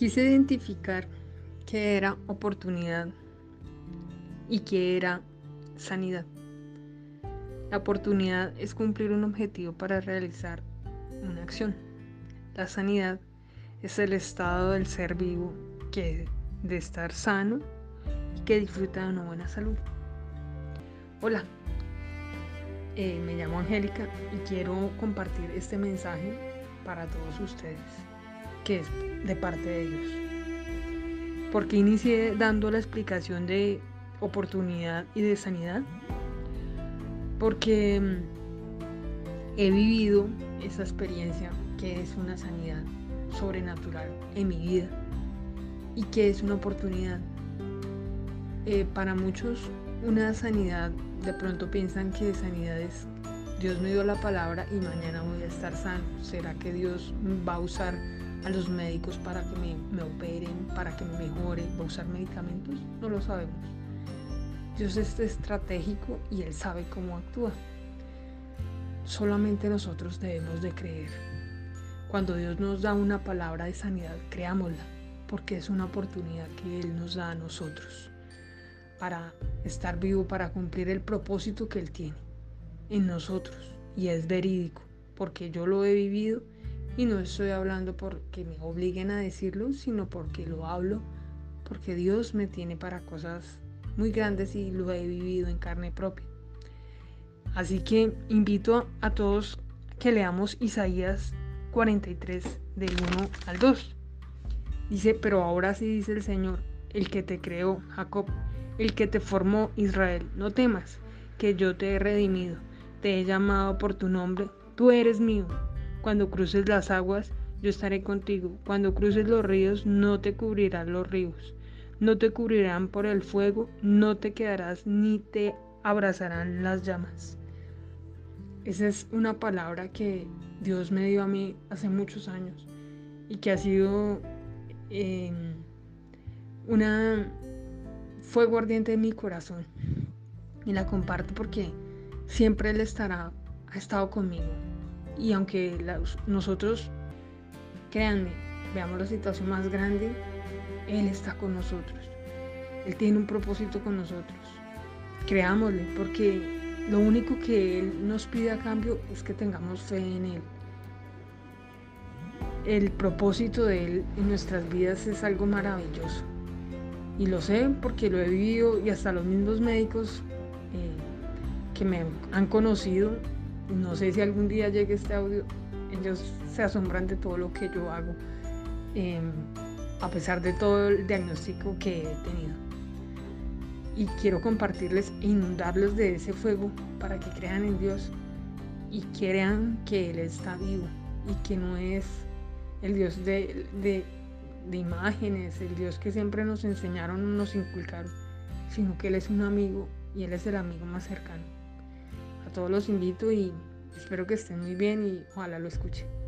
Quise identificar qué era oportunidad y qué era sanidad. La oportunidad es cumplir un objetivo para realizar una acción. La sanidad es el estado del ser vivo que de estar sano y que disfruta de una buena salud. Hola, eh, me llamo Angélica y quiero compartir este mensaje para todos ustedes, que es de parte de ellos. ¿Por qué inicié dando la explicación de oportunidad y de sanidad? Porque mm, he vivido esa experiencia que es una sanidad sobrenatural en mi vida y que es una oportunidad. Eh, para muchos una sanidad, de pronto piensan que sanidad es Dios me dio la palabra y mañana voy a estar sano. ¿Será que Dios va a usar a los médicos para que me, me operen, para que me mejore? ¿Va a usar medicamentos? No lo sabemos. Dios es estratégico y Él sabe cómo actúa. Solamente nosotros debemos de creer. Cuando Dios nos da una palabra de sanidad, creámosla, porque es una oportunidad que Él nos da a nosotros para estar vivo, para cumplir el propósito que Él tiene en nosotros y es verídico, porque yo lo he vivido y no estoy hablando porque me obliguen a decirlo, sino porque lo hablo, porque Dios me tiene para cosas muy grandes y lo he vivido en carne propia. Así que invito a todos que leamos Isaías 43 del 1 al 2. Dice, pero ahora sí dice el Señor, el que te creó, Jacob, el que te formó, Israel, no temas, que yo te he redimido te he llamado por tu nombre, tú eres mío. Cuando cruces las aguas, yo estaré contigo. Cuando cruces los ríos, no te cubrirán los ríos. No te cubrirán por el fuego, no te quedarás ni te abrazarán las llamas. Esa es una palabra que Dios me dio a mí hace muchos años y que ha sido eh, una fuego ardiente en mi corazón. Y la comparto porque siempre Él estará, ha estado conmigo. Y aunque nosotros, créanme, veamos la situación más grande, Él está con nosotros. Él tiene un propósito con nosotros. Creámosle, porque lo único que Él nos pide a cambio es que tengamos fe en Él. El propósito de Él en nuestras vidas es algo maravilloso. Y lo sé porque lo he vivido y hasta los mismos médicos eh, que me han conocido, no sé si algún día llegue este audio, ellos se asombran de todo lo que yo hago, em, a pesar de todo el diagnóstico que he tenido. Y quiero compartirles e inundarlos de ese fuego para que crean en Dios y crean que Él está vivo y que no es el Dios de, de, de imágenes, el Dios que siempre nos enseñaron, nos inculcaron, sino que Él es un amigo y Él es el amigo más cercano todos los invito y espero que estén muy bien y ojalá lo escuchen.